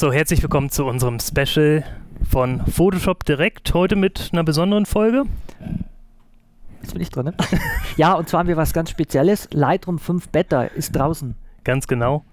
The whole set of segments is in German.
So, herzlich willkommen zu unserem Special von Photoshop Direkt. Heute mit einer besonderen Folge. Jetzt bin ich dran, ne? ja, und zwar haben wir was ganz Spezielles. Lightroom 5 Beta ist draußen. Ganz genau.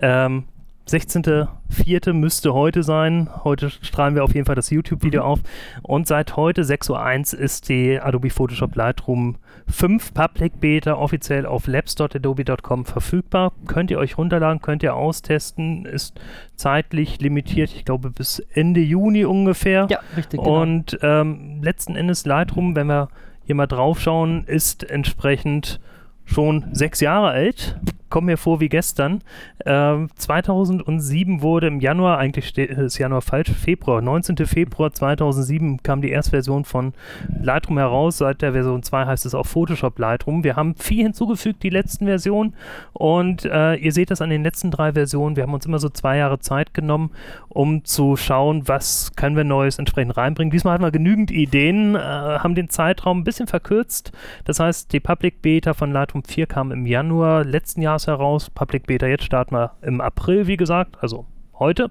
Ähm, 16.04. müsste heute sein. Heute strahlen wir auf jeden Fall das YouTube-Video mhm. auf. Und seit heute, 6.01 Uhr, ist die Adobe Photoshop Lightroom 5 Public Beta offiziell auf labs.adobe.com verfügbar. Könnt ihr euch runterladen, könnt ihr austesten. Ist zeitlich limitiert, ich glaube bis Ende Juni ungefähr. Ja, richtig. Genau. Und ähm, letzten Endes Lightroom, wenn wir hier mal drauf schauen, ist entsprechend schon sechs Jahre alt kommt mir vor wie gestern. Ähm, 2007 wurde im Januar, eigentlich ist Januar falsch, Februar, 19. Februar 2007 kam die erste Version von Lightroom heraus. Seit der Version 2 heißt es auch Photoshop Lightroom. Wir haben viel hinzugefügt, die letzten Versionen. Und äh, ihr seht das an den letzten drei Versionen. Wir haben uns immer so zwei Jahre Zeit genommen, um zu schauen, was können wir Neues entsprechend reinbringen. Diesmal hatten wir genügend Ideen, äh, haben den Zeitraum ein bisschen verkürzt. Das heißt, die Public Beta von Lightroom 4 kam im Januar letzten Jahres heraus. Public Beta jetzt starten wir im April, wie gesagt, also heute.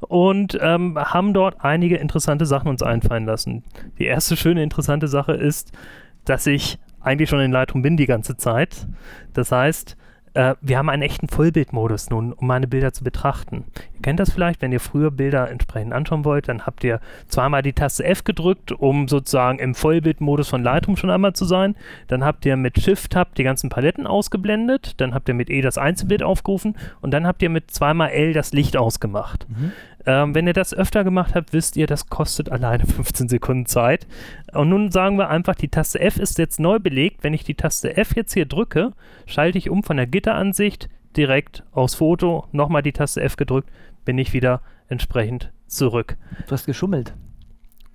Und ähm, haben dort einige interessante Sachen uns einfallen lassen. Die erste schöne interessante Sache ist, dass ich eigentlich schon in Lightroom bin die ganze Zeit. Das heißt, äh, wir haben einen echten Vollbildmodus nun, um meine Bilder zu betrachten. Ihr kennt das vielleicht, wenn ihr früher Bilder entsprechend anschauen wollt, dann habt ihr zweimal die Taste F gedrückt, um sozusagen im Vollbildmodus von Lightroom schon einmal zu sein. Dann habt ihr mit Shift-Tab die ganzen Paletten ausgeblendet, dann habt ihr mit E das Einzelbild aufgerufen und dann habt ihr mit zweimal L das Licht ausgemacht. Mhm. Ähm, wenn ihr das öfter gemacht habt, wisst ihr, das kostet alleine 15 Sekunden Zeit. Und nun sagen wir einfach, die Taste F ist jetzt neu belegt. Wenn ich die Taste F jetzt hier drücke, schalte ich um von der Gitteransicht direkt aufs Foto, nochmal die Taste F gedrückt, bin ich wieder entsprechend zurück. Du hast geschummelt.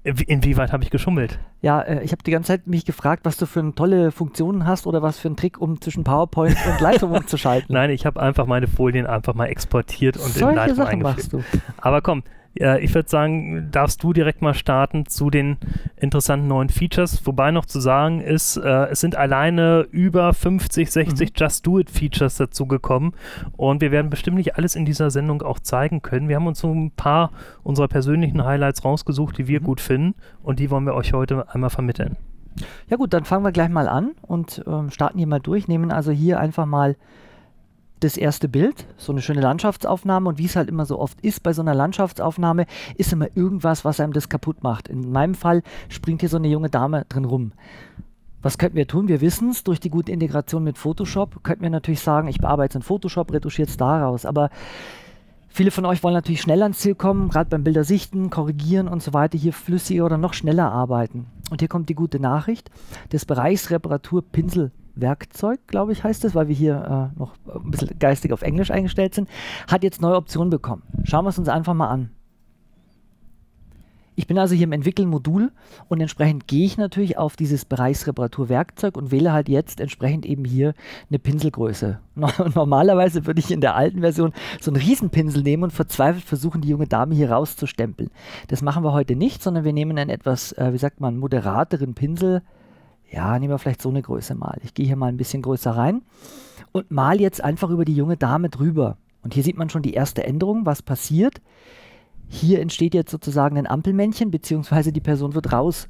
Inwieweit habe ich geschummelt? Ja, äh, ich habe die ganze Zeit mich gefragt, was du für eine tolle Funktionen hast oder was für einen Trick, um zwischen PowerPoint und Lightroom umzuschalten. Nein, ich habe einfach meine Folien einfach mal exportiert und Solche in Lightroom Sachen eingefügt. machst du. Aber komm, äh, ich würde sagen, darfst du direkt mal starten zu den interessanten neuen Features. Wobei noch zu sagen ist, äh, es sind alleine über 50, 60 mhm. Just Do It Features dazugekommen. Und wir werden bestimmt nicht alles in dieser Sendung auch zeigen können. Wir haben uns so ein paar unserer persönlichen Highlights rausgesucht, die wir mhm. gut finden. Und die wollen wir euch heute einmal vermitteln. Ja gut, dann fangen wir gleich mal an und ähm, starten hier mal durch. Nehmen also hier einfach mal das erste Bild, so eine schöne Landschaftsaufnahme und wie es halt immer so oft ist bei so einer Landschaftsaufnahme, ist immer irgendwas, was einem das kaputt macht. In meinem Fall springt hier so eine junge Dame drin rum. Was könnten wir tun? Wir wissen es, durch die gute Integration mit Photoshop könnten wir natürlich sagen, ich bearbeite es in Photoshop, retuschiere es daraus, aber Viele von euch wollen natürlich schnell ans Ziel kommen, gerade beim Bilder sichten, korrigieren und so weiter, hier flüssiger oder noch schneller arbeiten. Und hier kommt die gute Nachricht. Das Bereichsreparatur Pinsel Werkzeug, glaube ich, heißt es, weil wir hier äh, noch ein bisschen geistig auf Englisch eingestellt sind, hat jetzt neue Optionen bekommen. Schauen wir es uns einfach mal an. Ich bin also hier im Entwickeln-Modul und entsprechend gehe ich natürlich auf dieses Bereichsreparaturwerkzeug und wähle halt jetzt entsprechend eben hier eine Pinselgröße. Normalerweise würde ich in der alten Version so einen Riesenpinsel nehmen und verzweifelt versuchen, die junge Dame hier rauszustempeln. Das machen wir heute nicht, sondern wir nehmen einen etwas, äh, wie sagt man, moderateren Pinsel, ja, nehmen wir vielleicht so eine Größe mal. Ich gehe hier mal ein bisschen größer rein und mal jetzt einfach über die junge Dame drüber. Und hier sieht man schon die erste Änderung, was passiert. Hier entsteht jetzt sozusagen ein Ampelmännchen, beziehungsweise die Person wird raus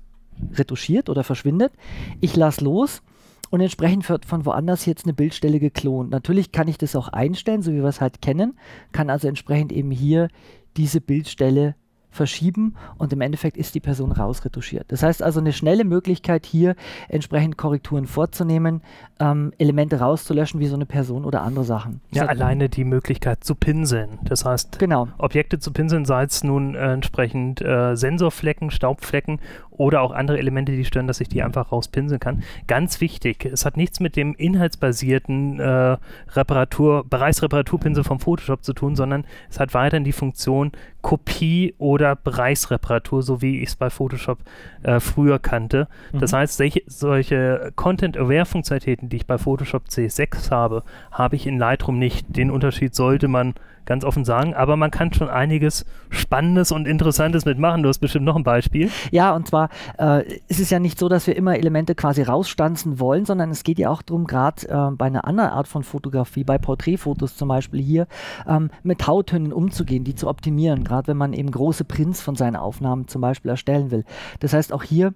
retuschiert oder verschwindet. Ich lasse los und entsprechend wird von woanders jetzt eine Bildstelle geklont. Natürlich kann ich das auch einstellen, so wie wir es halt kennen, kann also entsprechend eben hier diese Bildstelle verschieben und im Endeffekt ist die Person rausretuschiert. Das heißt also eine schnelle Möglichkeit hier entsprechend Korrekturen vorzunehmen, ähm, Elemente rauszulöschen wie so eine Person oder andere Sachen. Ja, das alleine die Möglichkeit zu pinseln. Das heißt, genau. Objekte zu pinseln, sei es nun äh, entsprechend äh, Sensorflecken, Staubflecken oder auch andere Elemente, die stören, dass ich die einfach rauspinseln kann. Ganz wichtig, es hat nichts mit dem inhaltsbasierten äh, Reparatur, Bereichsreparaturpinsel vom Photoshop zu tun, sondern es hat weiterhin die Funktion Kopie oder Bereichsreparatur, so wie ich es bei Photoshop äh, früher kannte. Mhm. Das heißt, solche, solche Content-Aware-Funktionalitäten, die ich bei Photoshop CS6 habe, habe ich in Lightroom nicht. Den Unterschied sollte man ganz offen sagen. Aber man kann schon einiges Spannendes und Interessantes mitmachen. Du hast bestimmt noch ein Beispiel. Ja, und zwar äh, ist es ja nicht so, dass wir immer Elemente quasi rausstanzen wollen, sondern es geht ja auch darum, gerade äh, bei einer anderen Art von Fotografie, bei Porträtfotos zum Beispiel hier, ähm, mit Hauttönen umzugehen, die zu optimieren, gerade wenn man eben große Prints von seinen Aufnahmen zum Beispiel erstellen will. Das heißt, auch hier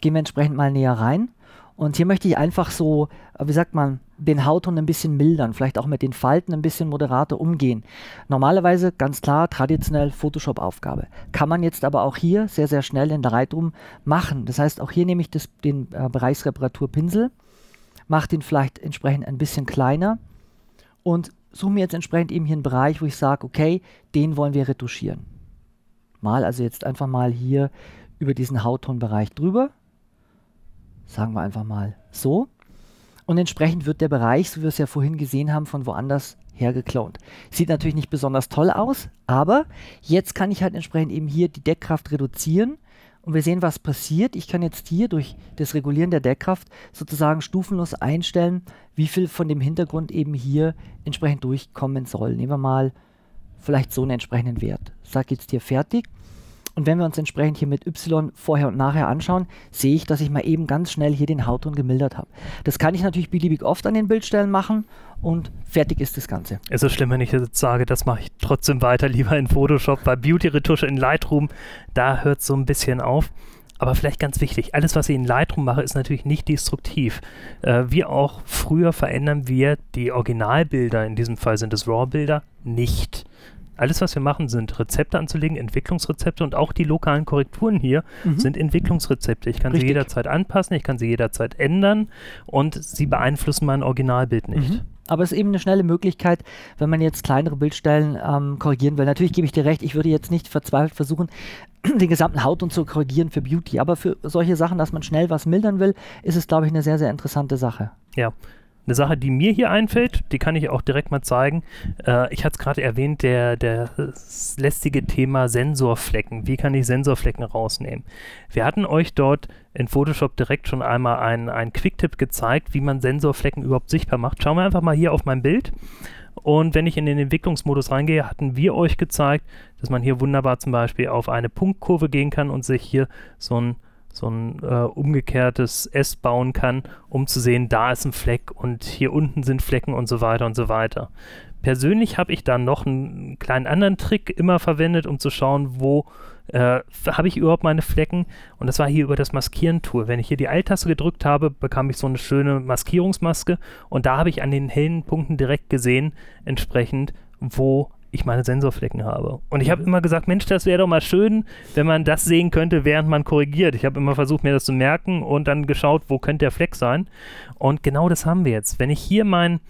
gehen wir entsprechend mal näher rein. Und hier möchte ich einfach so, äh, wie sagt man, den Hautton ein bisschen mildern, vielleicht auch mit den Falten ein bisschen moderater umgehen. Normalerweise ganz klar traditionell Photoshop-Aufgabe. Kann man jetzt aber auch hier sehr, sehr schnell in Lightroom machen. Das heißt, auch hier nehme ich das, den äh, Bereichsreparaturpinsel, mache den vielleicht entsprechend ein bisschen kleiner und suche mir jetzt entsprechend eben hier einen Bereich, wo ich sage, okay, den wollen wir retuschieren. Mal also jetzt einfach mal hier über diesen Hauttonbereich drüber Sagen wir einfach mal so. Und entsprechend wird der Bereich, so wie wir es ja vorhin gesehen haben, von woanders her geklont. Sieht natürlich nicht besonders toll aus, aber jetzt kann ich halt entsprechend eben hier die Deckkraft reduzieren und wir sehen, was passiert. Ich kann jetzt hier durch das Regulieren der Deckkraft sozusagen stufenlos einstellen, wie viel von dem Hintergrund eben hier entsprechend durchkommen soll. Nehmen wir mal vielleicht so einen entsprechenden Wert. Sag jetzt hier fertig und wenn wir uns entsprechend hier mit Y vorher und nachher anschauen, sehe ich, dass ich mal eben ganz schnell hier den Hautton gemildert habe. Das kann ich natürlich beliebig oft an den Bildstellen machen und fertig ist das Ganze. Es ist schlimm, wenn ich jetzt sage, das mache ich trotzdem weiter lieber in Photoshop, weil Beauty-Retusche in Lightroom, da hört es so ein bisschen auf. Aber vielleicht ganz wichtig, alles, was ich in Lightroom mache, ist natürlich nicht destruktiv. Äh, wie auch früher verändern wir die Originalbilder, in diesem Fall sind es RAW-Bilder, nicht. Alles, was wir machen, sind Rezepte anzulegen, Entwicklungsrezepte und auch die lokalen Korrekturen hier mhm. sind Entwicklungsrezepte. Ich kann Richtig. sie jederzeit anpassen, ich kann sie jederzeit ändern und sie beeinflussen mein Originalbild nicht. Mhm. Aber es ist eben eine schnelle Möglichkeit, wenn man jetzt kleinere Bildstellen ähm, korrigieren will. Natürlich gebe ich dir recht, ich würde jetzt nicht verzweifelt versuchen, den gesamten Haut und zu korrigieren für Beauty. Aber für solche Sachen, dass man schnell was mildern will, ist es, glaube ich, eine sehr, sehr interessante Sache. Ja. Eine Sache, die mir hier einfällt, die kann ich auch direkt mal zeigen. Äh, ich hatte es gerade erwähnt, der, der lästige Thema Sensorflecken. Wie kann ich Sensorflecken rausnehmen? Wir hatten euch dort in Photoshop direkt schon einmal einen, einen Quicktip gezeigt, wie man Sensorflecken überhaupt sichtbar macht. Schauen wir einfach mal hier auf mein Bild. Und wenn ich in den Entwicklungsmodus reingehe, hatten wir euch gezeigt, dass man hier wunderbar zum Beispiel auf eine Punktkurve gehen kann und sich hier so ein so ein äh, umgekehrtes S bauen kann, um zu sehen, da ist ein Fleck und hier unten sind Flecken und so weiter und so weiter. Persönlich habe ich da noch einen kleinen anderen Trick immer verwendet, um zu schauen, wo äh, habe ich überhaupt meine Flecken. Und das war hier über das Maskieren-Tool. Wenn ich hier die Alt-Taste gedrückt habe, bekam ich so eine schöne Maskierungsmaske und da habe ich an den hellen Punkten direkt gesehen, entsprechend, wo ich meine Sensorflecken habe. Und ich habe immer gesagt, Mensch, das wäre doch mal schön, wenn man das sehen könnte, während man korrigiert. Ich habe immer versucht, mir das zu merken und dann geschaut, wo könnte der Fleck sein. Und genau das haben wir jetzt. Wenn ich hier mein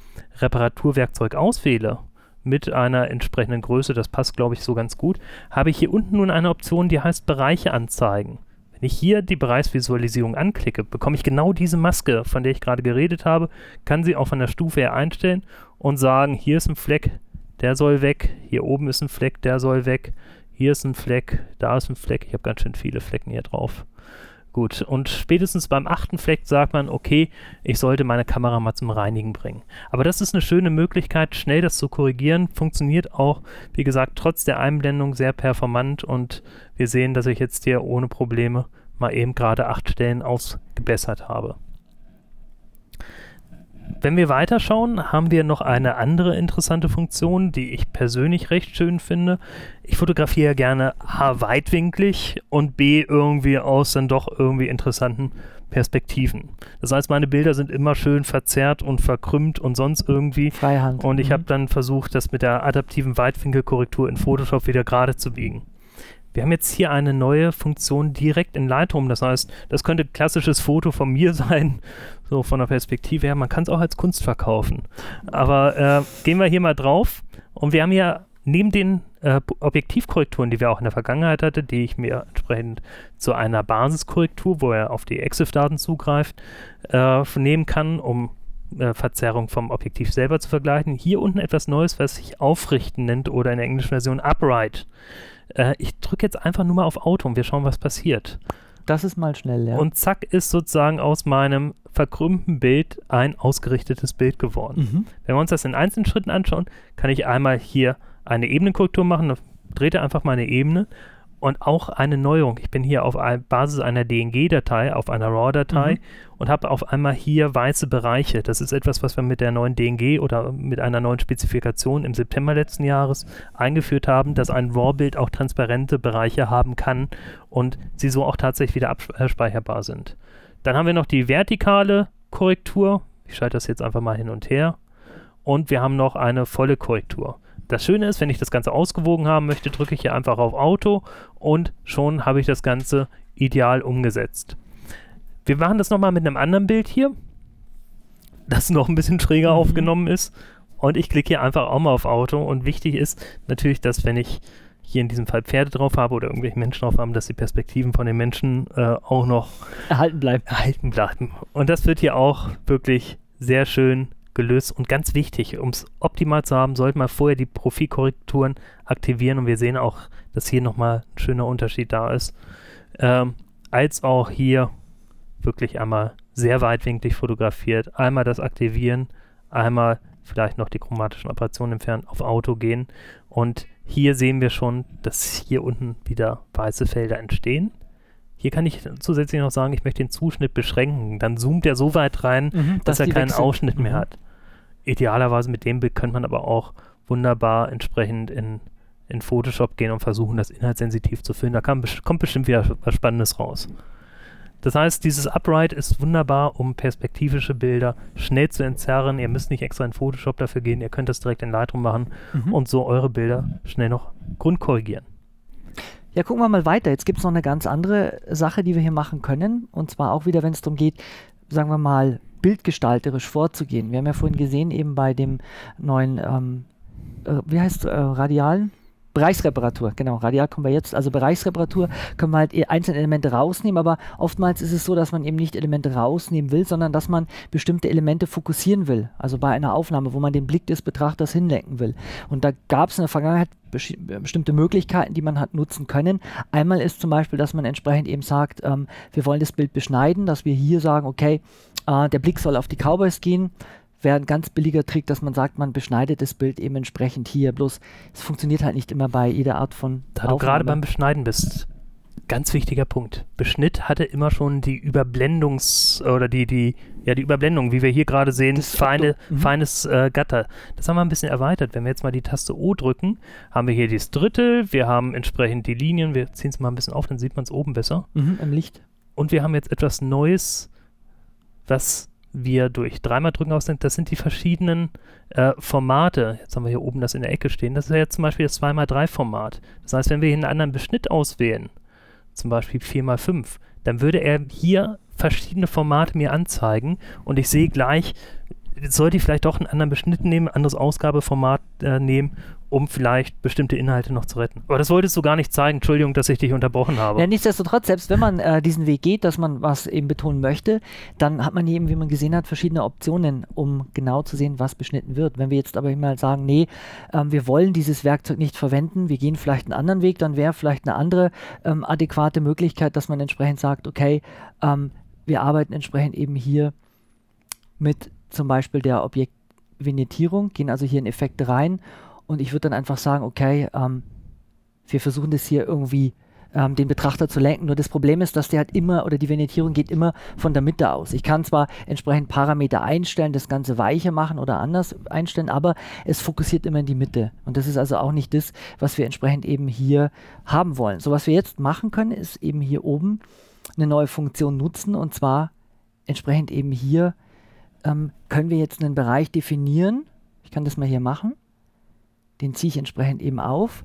Reparaturwerkzeug auswähle, mit einer entsprechenden Größe, das passt, glaube ich, so ganz gut, habe ich hier unten nun eine Option, die heißt Bereiche anzeigen. Wenn ich hier die Bereichsvisualisierung anklicke, bekomme ich genau diese Maske, von der ich gerade geredet habe, kann sie auch von der Stufe her einstellen und sagen, hier ist ein Fleck, der soll weg, hier oben ist ein Fleck, der soll weg, hier ist ein Fleck, da ist ein Fleck, ich habe ganz schön viele Flecken hier drauf. Gut, und spätestens beim achten Fleck sagt man, okay, ich sollte meine Kamera mal zum Reinigen bringen. Aber das ist eine schöne Möglichkeit, schnell das zu korrigieren. Funktioniert auch, wie gesagt, trotz der Einblendung sehr performant und wir sehen, dass ich jetzt hier ohne Probleme mal eben gerade acht Stellen ausgebessert habe. Wenn wir weiterschauen, haben wir noch eine andere interessante Funktion, die ich persönlich recht schön finde. Ich fotografiere gerne A weitwinklig und B irgendwie aus dann doch irgendwie interessanten Perspektiven. Das heißt, meine Bilder sind immer schön verzerrt und verkrümmt und sonst irgendwie. Freihand. Und ich mhm. habe dann versucht, das mit der adaptiven Weitwinkelkorrektur in Photoshop wieder gerade zu biegen. Wir haben jetzt hier eine neue Funktion direkt in Lightroom. Das heißt, das könnte ein klassisches Foto von mir sein, so von der Perspektive her. Man kann es auch als Kunst verkaufen. Aber äh, gehen wir hier mal drauf. Und wir haben hier neben den äh, Objektivkorrekturen, die wir auch in der Vergangenheit hatten, die ich mir entsprechend zu einer Basiskorrektur, wo er auf die EXIF-Daten zugreift, äh, nehmen kann, um äh, Verzerrung vom Objektiv selber zu vergleichen. Hier unten etwas Neues, was sich Aufrichten nennt oder in der englischen Version Upright. Äh, ich drücke jetzt einfach nur mal auf Auto und wir schauen, was passiert. Das ist mal schnell, ja. Und zack ist sozusagen aus meinem verkrümmten Bild ein ausgerichtetes Bild geworden. Mhm. Wenn wir uns das in einzelnen Schritten anschauen, kann ich einmal hier eine Ebenenkorrektur machen, dreht er einfach mal eine Ebene und auch eine Neuerung. Ich bin hier auf Basis einer DNG-Datei, auf einer RAW-Datei mhm. und habe auf einmal hier weiße Bereiche. Das ist etwas, was wir mit der neuen DNG oder mit einer neuen Spezifikation im September letzten Jahres eingeführt haben, dass ein RAW-Bild auch transparente Bereiche haben kann und sie so auch tatsächlich wieder abspeicherbar sind. Dann haben wir noch die vertikale Korrektur. Ich schalte das jetzt einfach mal hin und her. Und wir haben noch eine volle Korrektur. Das Schöne ist, wenn ich das Ganze ausgewogen haben möchte, drücke ich hier einfach auf Auto und schon habe ich das Ganze ideal umgesetzt. Wir machen das nochmal mit einem anderen Bild hier, das noch ein bisschen schräger mhm. aufgenommen ist. Und ich klicke hier einfach auch mal auf Auto. Und wichtig ist natürlich, dass wenn ich hier in diesem Fall Pferde drauf habe oder irgendwelche Menschen drauf haben, dass die Perspektiven von den Menschen äh, auch noch erhalten bleiben. erhalten bleiben. Und das wird hier auch wirklich sehr schön gelöst und ganz wichtig, um es optimal zu haben, sollte man vorher die Profilkorrekturen aktivieren und wir sehen auch, dass hier nochmal ein schöner Unterschied da ist. Ähm, als auch hier wirklich einmal sehr weitwinklig fotografiert. Einmal das Aktivieren, einmal vielleicht noch die chromatischen Operationen entfernen, auf Auto gehen. Und hier sehen wir schon, dass hier unten wieder weiße Felder entstehen. Hier kann ich zusätzlich noch sagen, ich möchte den Zuschnitt beschränken. Dann zoomt er so weit rein, mhm, dass, dass er keinen Ausschnitt mehr mhm. hat idealerweise mit dem Bild könnte man aber auch wunderbar entsprechend in, in Photoshop gehen und versuchen, das inhaltssensitiv zu filmen. Da kann, kommt bestimmt wieder was Spannendes raus. Das heißt, dieses Upright ist wunderbar, um perspektivische Bilder schnell zu entzerren. Ihr müsst nicht extra in Photoshop dafür gehen, ihr könnt das direkt in Lightroom machen mhm. und so eure Bilder schnell noch grundkorrigieren. Ja, gucken wir mal weiter. Jetzt gibt es noch eine ganz andere Sache, die wir hier machen können. Und zwar auch wieder, wenn es darum geht, sagen wir mal, bildgestalterisch vorzugehen. Wir haben ja vorhin gesehen, eben bei dem neuen, ähm, äh, wie heißt äh, Radialen? Bereichsreparatur, genau, radial kommen wir jetzt. Also Bereichsreparatur können wir halt einzelne Elemente rausnehmen, aber oftmals ist es so, dass man eben nicht Elemente rausnehmen will, sondern dass man bestimmte Elemente fokussieren will. Also bei einer Aufnahme, wo man den Blick des Betrachters hinlenken will. Und da gab es in der Vergangenheit bestimmte Möglichkeiten, die man hat nutzen können. Einmal ist zum Beispiel, dass man entsprechend eben sagt, ähm, wir wollen das Bild beschneiden, dass wir hier sagen, okay, äh, der Blick soll auf die Cowboys gehen. Wäre ein ganz billiger Trick, dass man sagt, man beschneidet das Bild eben entsprechend hier. Bloß es funktioniert halt nicht immer bei jeder Art von. Da Aufnahme. du gerade beim Beschneiden bist, ganz wichtiger Punkt. Beschnitt hatte immer schon die Überblendungs- oder die, die, ja, die Überblendung, wie wir hier gerade sehen, das feine, mhm. feines äh, Gatter. Das haben wir ein bisschen erweitert. Wenn wir jetzt mal die Taste O drücken, haben wir hier das Drittel, wir haben entsprechend die Linien, wir ziehen es mal ein bisschen auf, dann sieht man es oben besser. Mhm, Im Licht. Und wir haben jetzt etwas Neues was wir durch dreimal drücken aus sind, das sind die verschiedenen äh, Formate. Jetzt haben wir hier oben das in der Ecke stehen. Das ist ja jetzt zum Beispiel das 2x3-Format. Das heißt, wenn wir hier einen anderen Beschnitt auswählen, zum Beispiel 4x5, dann würde er hier verschiedene Formate mir anzeigen und ich sehe gleich, sollte ich vielleicht doch einen anderen Beschnitt nehmen, anderes Ausgabeformat äh, nehmen um vielleicht bestimmte Inhalte noch zu retten. Aber das wolltest du gar nicht zeigen. Entschuldigung, dass ich dich unterbrochen habe. Ja, nichtsdestotrotz, selbst wenn man äh, diesen Weg geht, dass man was eben betonen möchte, dann hat man eben, wie man gesehen hat, verschiedene Optionen, um genau zu sehen, was beschnitten wird. Wenn wir jetzt aber mal sagen, nee, ähm, wir wollen dieses Werkzeug nicht verwenden, wir gehen vielleicht einen anderen Weg, dann wäre vielleicht eine andere ähm, adäquate Möglichkeit, dass man entsprechend sagt, okay, ähm, wir arbeiten entsprechend eben hier mit zum Beispiel der Objektvignetierung, gehen also hier in Effekte rein und ich würde dann einfach sagen, okay, ähm, wir versuchen das hier irgendwie ähm, den Betrachter zu lenken. Nur das Problem ist, dass der halt immer oder die Vignettierung geht immer von der Mitte aus. Ich kann zwar entsprechend Parameter einstellen, das Ganze weicher machen oder anders einstellen, aber es fokussiert immer in die Mitte. Und das ist also auch nicht das, was wir entsprechend eben hier haben wollen. So was wir jetzt machen können, ist eben hier oben eine neue Funktion nutzen und zwar entsprechend eben hier ähm, können wir jetzt einen Bereich definieren. Ich kann das mal hier machen den ziehe ich entsprechend eben auf.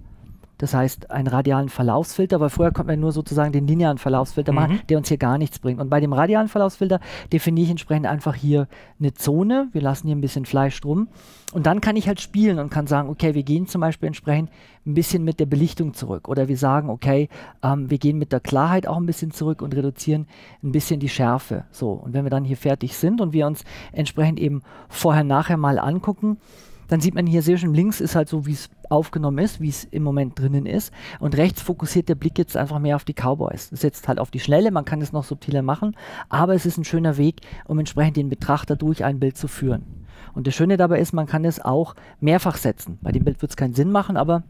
Das heißt, einen radialen Verlaufsfilter, weil vorher konnten wir nur sozusagen den linearen Verlaufsfilter mhm. machen, der uns hier gar nichts bringt. Und bei dem radialen Verlaufsfilter definiere ich entsprechend einfach hier eine Zone. Wir lassen hier ein bisschen Fleisch drum. Und dann kann ich halt spielen und kann sagen, okay, wir gehen zum Beispiel entsprechend ein bisschen mit der Belichtung zurück. Oder wir sagen, okay, ähm, wir gehen mit der Klarheit auch ein bisschen zurück und reduzieren ein bisschen die Schärfe. So, und wenn wir dann hier fertig sind und wir uns entsprechend eben vorher, nachher mal angucken, dann sieht man hier sehr schön, links ist halt so, wie es aufgenommen ist, wie es im Moment drinnen ist. Und rechts fokussiert der Blick jetzt einfach mehr auf die Cowboys. Das setzt halt auf die Schnelle, man kann es noch subtiler machen, aber es ist ein schöner Weg, um entsprechend den Betrachter durch ein Bild zu führen. Und das Schöne dabei ist, man kann es auch mehrfach setzen. Bei dem Bild wird es keinen Sinn machen, aber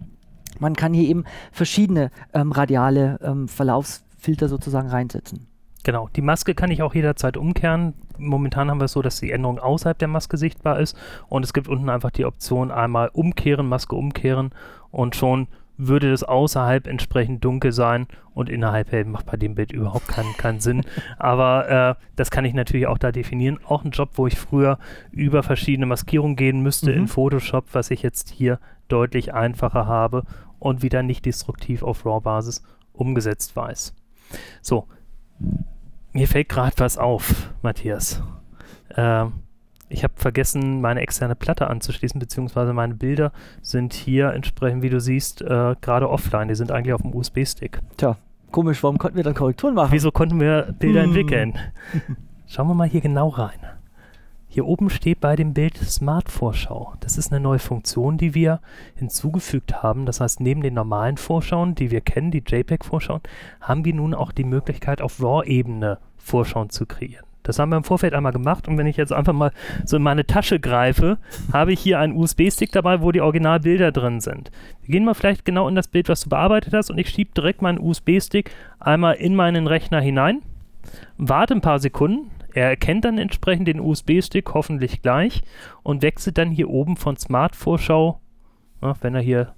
man kann hier eben verschiedene ähm, radiale ähm, Verlaufsfilter sozusagen reinsetzen. Genau, die Maske kann ich auch jederzeit umkehren. Momentan haben wir es so, dass die Änderung außerhalb der Maske sichtbar ist und es gibt unten einfach die Option einmal umkehren, Maske umkehren und schon würde das außerhalb entsprechend dunkel sein und innerhalb hell macht bei dem Bild überhaupt keinen, keinen Sinn. Aber äh, das kann ich natürlich auch da definieren. Auch ein Job, wo ich früher über verschiedene Maskierungen gehen müsste mhm. in Photoshop, was ich jetzt hier deutlich einfacher habe und wieder nicht destruktiv auf RAW-Basis umgesetzt weiß. So, mir fällt gerade was auf, Matthias. Äh, ich habe vergessen, meine externe Platte anzuschließen, beziehungsweise meine Bilder sind hier entsprechend, wie du siehst, äh, gerade offline. Die sind eigentlich auf dem USB-Stick. Tja, komisch, warum konnten wir dann Korrekturen machen? Wieso konnten wir Bilder hm. entwickeln? Schauen wir mal hier genau rein. Hier oben steht bei dem Bild Smart Vorschau. Das ist eine neue Funktion, die wir hinzugefügt haben. Das heißt, neben den normalen Vorschauen, die wir kennen, die JPEG-Vorschauen, haben wir nun auch die Möglichkeit, auf RAW-Ebene Vorschauen zu kreieren. Das haben wir im Vorfeld einmal gemacht und wenn ich jetzt einfach mal so in meine Tasche greife, habe ich hier einen USB-Stick dabei, wo die Originalbilder drin sind. Wir gehen mal vielleicht genau in das Bild, was du bearbeitet hast und ich schiebe direkt meinen USB-Stick einmal in meinen Rechner hinein, warte ein paar Sekunden, er erkennt dann entsprechend den USB-Stick hoffentlich gleich und wechselt dann hier oben von Smart-Vorschau, wenn er hier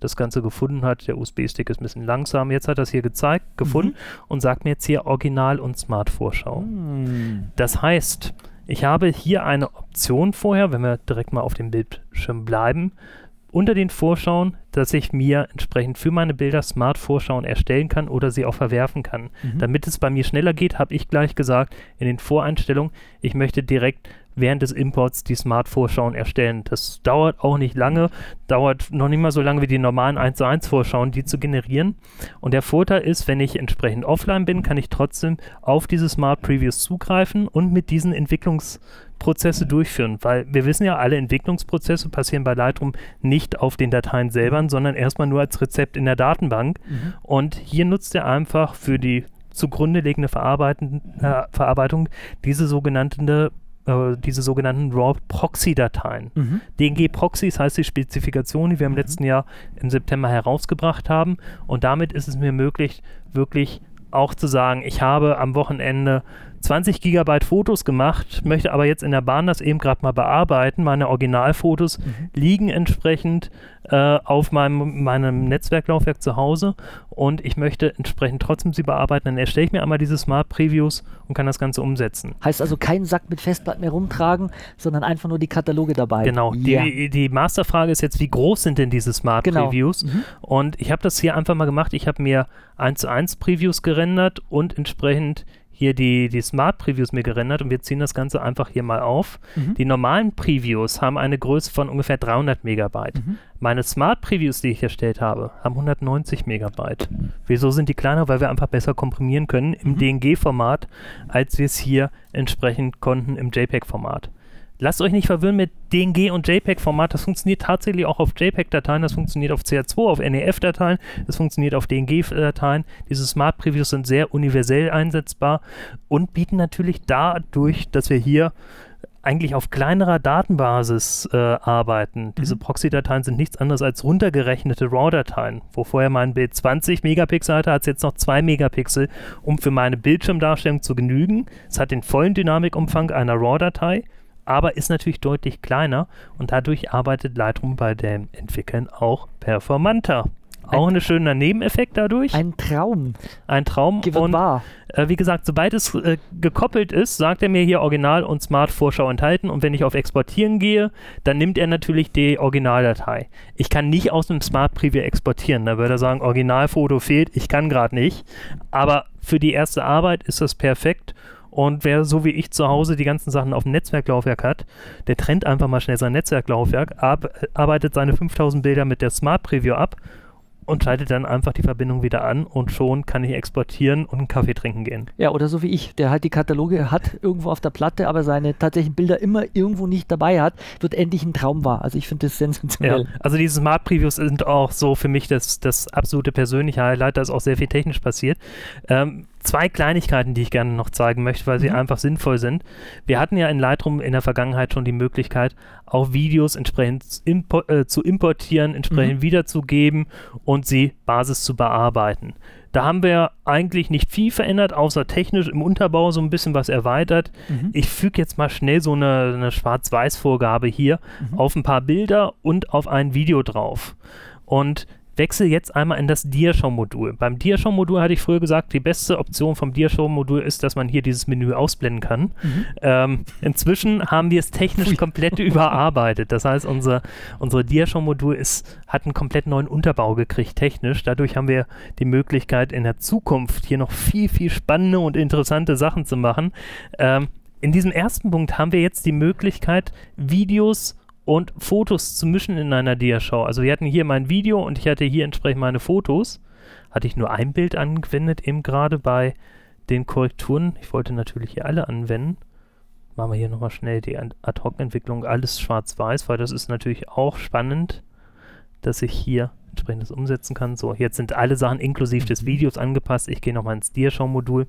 das Ganze gefunden hat. Der USB-Stick ist ein bisschen langsam. Jetzt hat er es hier gezeigt, gefunden mhm. und sagt mir jetzt hier Original- und Smart-Vorschau. Mhm. Das heißt, ich habe hier eine Option vorher, wenn wir direkt mal auf dem Bildschirm bleiben, unter den Vorschauen, dass ich mir entsprechend für meine Bilder Smart-Vorschauen erstellen kann oder sie auch verwerfen kann. Mhm. Damit es bei mir schneller geht, habe ich gleich gesagt in den Voreinstellungen, ich möchte direkt während des Imports die Smart-Vorschauen erstellen. Das dauert auch nicht lange, dauert noch nicht mal so lange wie die normalen 1 zu 1 Vorschauen, die zu generieren. Und der Vorteil ist, wenn ich entsprechend offline bin, kann ich trotzdem auf diese Smart Previews zugreifen und mit diesen Entwicklungsprozesse durchführen, weil wir wissen ja, alle Entwicklungsprozesse passieren bei Lightroom nicht auf den Dateien selber, sondern erstmal nur als Rezept in der Datenbank. Mhm. Und hier nutzt er einfach für die zugrunde liegende äh, Verarbeitung diese sogenannte äh, diese sogenannten RAW-Proxy-Dateien. Mhm. DNG-Proxys heißt die Spezifikation, die wir im mhm. letzten Jahr im September herausgebracht haben. Und damit ist es mir möglich, wirklich auch zu sagen, ich habe am Wochenende 20 Gigabyte Fotos gemacht, möchte aber jetzt in der Bahn das eben gerade mal bearbeiten. Meine Originalfotos mhm. liegen entsprechend äh, auf meinem, meinem Netzwerklaufwerk zu Hause und ich möchte entsprechend trotzdem sie bearbeiten. Dann erstelle ich mir einmal diese Smart Previews und kann das Ganze umsetzen. Heißt also keinen Sack mit Festplatten mehr rumtragen, sondern einfach nur die Kataloge dabei. Genau. Yeah. Die, die Masterfrage ist jetzt, wie groß sind denn diese Smart genau. Previews? Mhm. Und ich habe das hier einfach mal gemacht. Ich habe mir 1 zu 1 Previews gerendert und entsprechend hier die, die Smart Previews mir gerendert und wir ziehen das Ganze einfach hier mal auf. Mhm. Die normalen Previews haben eine Größe von ungefähr 300 Megabyte. Mhm. Meine Smart Previews, die ich erstellt habe, haben 190 Megabyte. Wieso sind die kleiner? Weil wir einfach besser komprimieren können im mhm. DNG-Format, als wir es hier entsprechend konnten im JPEG-Format. Lasst euch nicht verwirren mit DNG und JPEG-Format. Das funktioniert tatsächlich auch auf JPEG-Dateien, das funktioniert auf CH2, auf NEF-Dateien, das funktioniert auf DNG-Dateien. Diese Smart Previews sind sehr universell einsetzbar und bieten natürlich dadurch, dass wir hier eigentlich auf kleinerer Datenbasis äh, arbeiten. Mhm. Diese Proxy-Dateien sind nichts anderes als runtergerechnete RAW-Dateien. Wo vorher mein Bild 20 Megapixel hatte, hat es jetzt noch 2 Megapixel, um für meine Bildschirmdarstellung zu genügen. Es hat den vollen Dynamikumfang einer RAW-Datei aber ist natürlich deutlich kleiner und dadurch arbeitet Lightroom bei dem Entwickeln auch performanter. Auch ein, ein schöner Nebeneffekt dadurch. Ein Traum. Ein Traum. Gibt und. Äh, wie gesagt, sobald es äh, gekoppelt ist, sagt er mir hier Original und Smart Vorschau enthalten. Und wenn ich auf Exportieren gehe, dann nimmt er natürlich die Originaldatei. Ich kann nicht aus dem Smart Preview exportieren. Da würde er sagen, Originalfoto fehlt. Ich kann gerade nicht. Aber für die erste Arbeit ist das perfekt. Und wer so wie ich zu Hause die ganzen Sachen auf dem Netzwerklaufwerk hat, der trennt einfach mal schnell sein Netzwerklaufwerk, ab, arbeitet seine 5000 Bilder mit der Smart Preview ab und schaltet dann einfach die Verbindung wieder an und schon kann ich exportieren und einen Kaffee trinken gehen. Ja, oder so wie ich, der halt die Kataloge hat irgendwo auf der Platte, aber seine tatsächlichen Bilder immer irgendwo nicht dabei hat, wird endlich ein Traum wahr. Also ich finde das sensationell. Ja, also diese Smart Previews sind auch so für mich das, das absolute persönliche Highlight, da ist auch sehr viel technisch passiert. Ähm, zwei Kleinigkeiten, die ich gerne noch zeigen möchte, weil sie Mhm. einfach sinnvoll sind. Wir hatten ja in Lightroom in der Vergangenheit schon die Möglichkeit, auch Videos entsprechend impo äh, zu importieren, entsprechend Mhm. wiederzugeben und sie Basis zu bearbeiten. Da haben wir eigentlich nicht viel verändert, außer technisch im Unterbau so ein bisschen was erweitert. Mhm. Ich füge jetzt mal schnell so eine, eine Schwarz-Weiß-Vorgabe hier Mhm. auf ein paar Bilder und auf ein Video drauf. Und wechsle jetzt einmal in das Diashow-Modul. Beim Diashow-Modul hatte ich früher gesagt, die beste Option vom Diashow-Modul ist, dass man hier dieses Menü ausblenden kann. Mhm. Ähm, inzwischen haben wir es technisch Pfui. komplett überarbeitet. Das heißt, unser, unser Diashow-Modul ist, hat einen komplett neuen Unterbau gekriegt, technisch. Dadurch haben wir die Möglichkeit, in der Zukunft hier noch viel, viel spannende und interessante Sachen zu machen. Ähm, in diesem ersten Punkt haben wir jetzt die Möglichkeit, Videos und Fotos zu mischen in einer Diashow. Also wir hatten hier mein Video und ich hatte hier entsprechend meine Fotos. Hatte ich nur ein Bild angewendet, eben gerade bei den Korrekturen. Ich wollte natürlich hier alle anwenden. Machen wir hier nochmal schnell die Ad- Ad-Hoc-Entwicklung, alles schwarz-weiß, weil das ist natürlich auch spannend, dass ich hier entsprechend das umsetzen kann. So, jetzt sind alle Sachen inklusive des Mhm. Videos angepasst. Ich gehe nochmal ins Diashow-Modul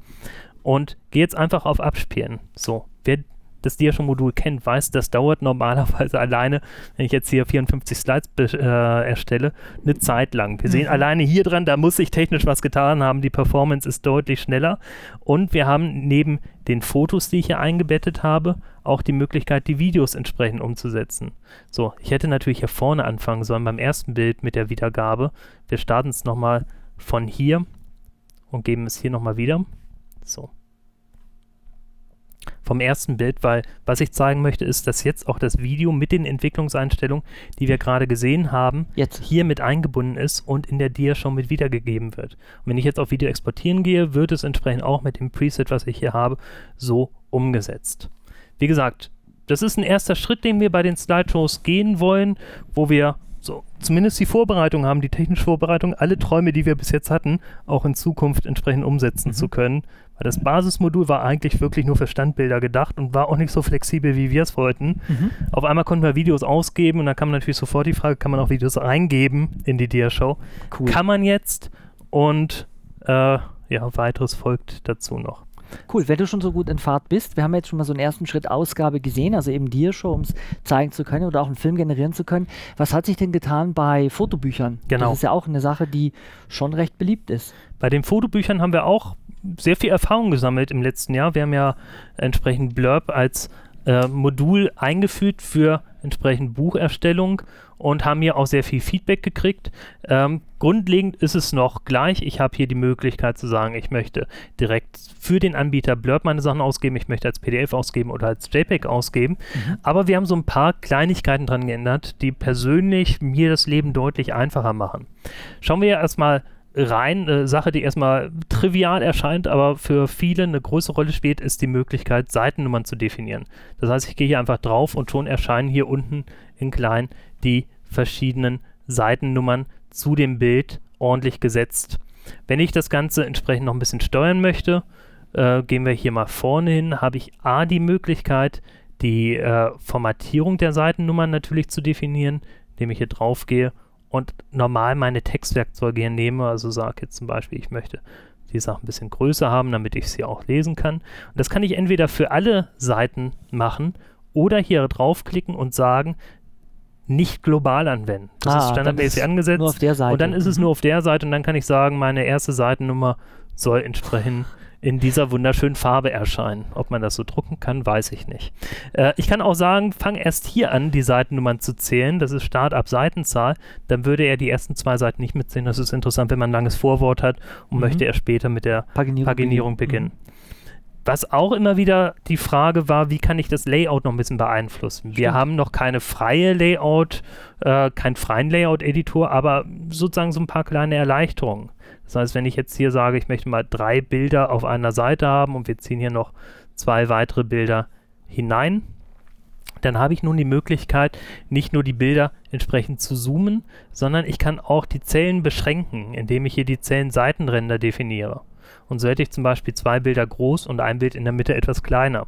und gehe jetzt einfach auf Abspielen. So, wer das Diashow-Modul kennt, weiß, das dauert normalerweise alleine, wenn ich jetzt hier 54 Slides äh, erstelle, eine Zeit lang. Wir sehen Mhm. alleine hier dran, da muss sich technisch was getan haben. Die Performance ist deutlich schneller. Und wir haben neben den Fotos, die ich hier eingebettet habe, auch die Möglichkeit, die Videos entsprechend umzusetzen. So, ich hätte natürlich hier vorne anfangen sollen beim ersten Bild mit der Wiedergabe. Wir starten es nochmal von hier und geben es hier nochmal wieder. So. Vom ersten Bild, weil was ich zeigen möchte, ist, dass jetzt auch das Video mit den Entwicklungseinstellungen, die wir gerade gesehen haben, Jetzt. hier mit eingebunden ist und in der Dia schon mit wiedergegeben wird. Und wenn ich jetzt auf Video exportieren gehe, wird es entsprechend auch mit dem Preset, was ich hier habe, so umgesetzt. Wie gesagt, das ist ein erster Schritt, den wir bei den Slideshows gehen wollen, wo wir so zumindest die Vorbereitung haben, die technische Vorbereitung, alle Träume, die wir bis jetzt hatten, auch in Zukunft entsprechend umsetzen Mhm. zu können. Weil das Basismodul war eigentlich wirklich nur für Standbilder gedacht und war auch nicht so flexibel, wie wir es wollten. Mhm. Auf einmal konnten wir Videos ausgeben und dann kam natürlich sofort die Frage, kann man auch Videos reingeben in die Dia-Show? Cool. Kann man jetzt und äh, ja, weiteres folgt dazu noch. Cool, wenn du schon so gut in Fahrt bist, wir haben jetzt schon mal so einen ersten Schritt Ausgabe gesehen, also eben dir schon, um es zeigen zu können oder auch einen Film generieren zu können. Was hat sich denn getan bei Fotobüchern? Genau. Das ist ja auch eine Sache, die schon recht beliebt ist. Bei den Fotobüchern haben wir auch sehr viel Erfahrung gesammelt im letzten Jahr. Wir haben ja entsprechend Blurb als äh, Modul eingeführt für entsprechend Bucherstellung und haben hier auch sehr viel Feedback gekriegt. Ähm, grundlegend ist es noch gleich. Ich habe hier die Möglichkeit zu sagen, ich möchte direkt für den Anbieter Blurb meine Sachen ausgeben, ich möchte als PDF ausgeben oder als JPEG ausgeben. Aber wir haben so ein paar Kleinigkeiten dran geändert, die persönlich mir das Leben deutlich einfacher machen. Schauen wir erstmal rein. Eine Sache, die erstmal trivial erscheint, aber für viele eine große Rolle spielt, ist die Möglichkeit, Seitennummern zu definieren. Das heißt, ich gehe hier einfach drauf und schon erscheinen hier unten in klein die verschiedenen Seitennummern zu dem Bild ordentlich gesetzt. Wenn ich das Ganze entsprechend noch ein bisschen steuern möchte, äh, gehen wir hier mal vorne hin, habe ich A die Möglichkeit, die äh, Formatierung der Seitennummern natürlich zu definieren, indem ich hier drauf gehe und normal meine Textwerkzeuge hier nehme. Also sage jetzt zum Beispiel, ich möchte die Sachen ein bisschen größer haben, damit ich sie auch lesen kann. Und das kann ich entweder für alle Seiten machen oder hier draufklicken und sagen, nicht global anwenden. Das Ah, ist standardmäßig angesetzt. Nur auf der Seite. Und dann ist es Mhm. nur auf der Seite und dann kann ich sagen, meine erste Seitennummer soll entsprechend in dieser wunderschönen Farbe erscheinen. Ob man das so drucken kann, weiß ich nicht. Äh, ich kann auch sagen, fang erst hier an, die Seitennummern zu zählen. Das ist Start ab Seitenzahl. Dann würde er die ersten zwei Seiten nicht mitzählen. Das ist interessant, wenn man ein langes Vorwort hat und Mhm. möchte er später mit der Paginierung, Paginierung beginnen. Was auch immer wieder die Frage war, wie kann ich das Layout noch ein bisschen beeinflussen? Wir Stimmt. haben noch keine freie Layout, äh, keinen freien Layout-Editor, aber sozusagen so ein paar kleine Erleichterungen. Das heißt, wenn ich jetzt hier sage, ich möchte mal drei Bilder auf einer Seite haben und wir ziehen hier noch zwei weitere Bilder hinein, dann habe ich nun die Möglichkeit, nicht nur die Bilder entsprechend zu zoomen, sondern ich kann auch die Zellen beschränken, indem ich hier die Zellenseitenränder definiere. Und so hätte ich zum Beispiel zwei Bilder groß und ein Bild in der Mitte etwas kleiner.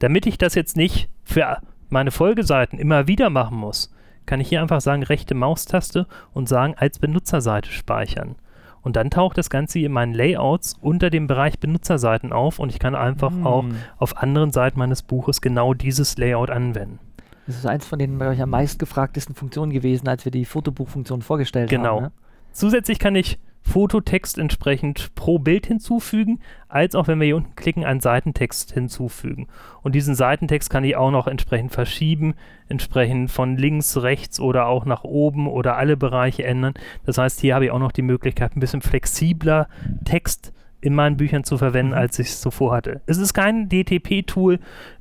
Damit ich das jetzt nicht für meine Folgeseiten immer wieder machen muss, kann ich hier einfach sagen, rechte Maustaste und sagen, als Benutzerseite speichern. Und dann taucht das Ganze in meinen Layouts unter dem Bereich Benutzerseiten auf und ich kann einfach Hm. auch auf anderen Seiten meines Buches genau dieses Layout anwenden. Das ist eins von den bei euch am meistgefragtesten Funktionen gewesen, als wir die Fotobuchfunktion vorgestellt Genau. haben. Ne? Zusätzlich kann ich Fototext entsprechend pro Bild hinzufügen, als auch wenn wir hier unten klicken, einen Seitentext hinzufügen. Und diesen Seitentext kann ich auch noch entsprechend verschieben, entsprechend von links, rechts oder auch nach oben oder alle Bereiche ändern. Das heißt, hier habe ich auch noch die Möglichkeit, ein bisschen flexibler Text in meinen Büchern zu verwenden, Mhm. als ich es zuvor hatte. Es ist kein DTP-Tool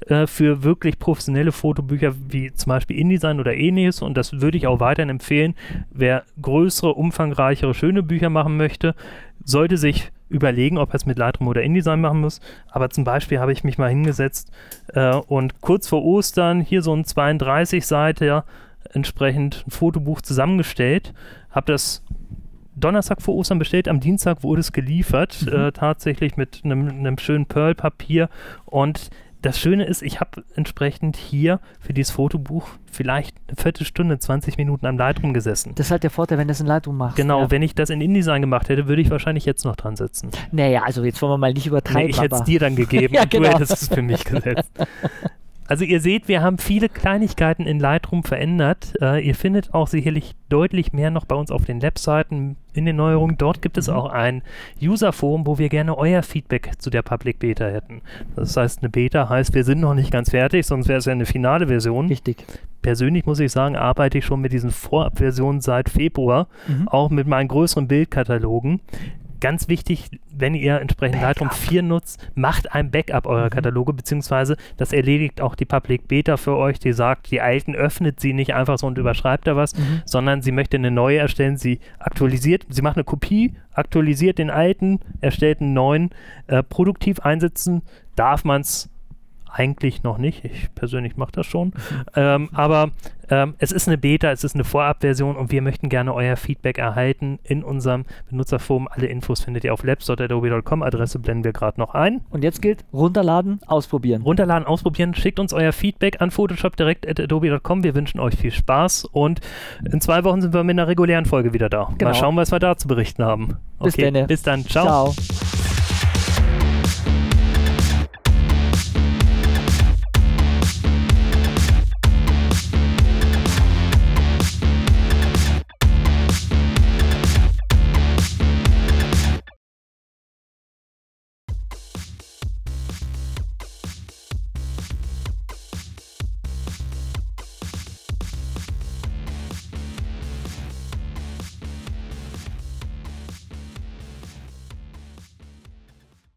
äh, für wirklich professionelle Fotobücher wie zum Beispiel InDesign oder ähnliches und das würde ich auch weiterhin empfehlen. Wer größere, umfangreichere, schöne Bücher machen möchte, sollte sich überlegen, ob er es mit Lightroom oder InDesign machen muss. Aber zum Beispiel habe ich mich mal hingesetzt äh, und kurz vor Ostern hier so ein 32 Seite ja, entsprechend ein Fotobuch zusammengestellt, habe das Donnerstag vor Ostern bestellt, am Dienstag wurde es geliefert, Mhm. äh, tatsächlich mit einem schönen Pearl-Papier. Und das Schöne ist, ich habe entsprechend hier für dieses Fotobuch vielleicht eine Viertelstunde, 20 Minuten am Lightroom gesessen. Das ist halt der Vorteil, wenn du das in Lightroom machst. Genau, Ja. wenn ich das in InDesign gemacht hätte, würde ich wahrscheinlich jetzt noch dran sitzen. Naja, also jetzt wollen wir mal nicht übertreiben. Nee, ich hätte es dir dann gegeben Ja, genau. du hättest es für mich gesetzt. Also ihr seht, wir haben viele Kleinigkeiten in Lightroom verändert. Äh, ihr findet auch sicherlich deutlich mehr noch bei uns auf den Webseiten in den Neuerungen. Dort gibt es Mhm. auch ein User-Forum, wo wir gerne euer Feedback zu der Public Beta hätten. Das heißt, eine Beta heißt, wir sind noch nicht ganz fertig, sonst wäre es ja eine finale Version. Richtig. Persönlich muss ich sagen, arbeite ich schon mit diesen Vorabversionen seit Februar Mhm. auch mit meinen größeren Bildkatalogen. Ganz wichtig, wenn ihr entsprechend Lightroom 4 nutzt, macht ein Backup eurer Mhm. Kataloge, beziehungsweise das erledigt auch die Public Beta für euch, die sagt, die alten öffnet sie nicht einfach so und überschreibt da was, Mhm. sondern sie möchte eine neue erstellen, sie aktualisiert, sie macht eine Kopie, aktualisiert den alten, erstellt einen neuen. Äh, produktiv einsetzen darf man es eigentlich noch nicht. Ich persönlich mache das schon. Ähm, aber ähm, es ist eine Beta, es ist eine Vorabversion und wir möchten gerne euer Feedback erhalten in unserem Benutzerforum. Alle Infos findet ihr auf labs.adobe.com. Adresse blenden wir gerade noch ein. Und jetzt gilt, runterladen, ausprobieren. Runterladen, ausprobieren, schickt uns euer Feedback an photoshopdirect.adobe.com. Wir wünschen euch viel Spaß und in zwei Wochen sind wir mit einer regulären Folge wieder da. Genau. Mal schauen, was wir da zu berichten haben. Bis denne. bis dann. Ciao. Ciao.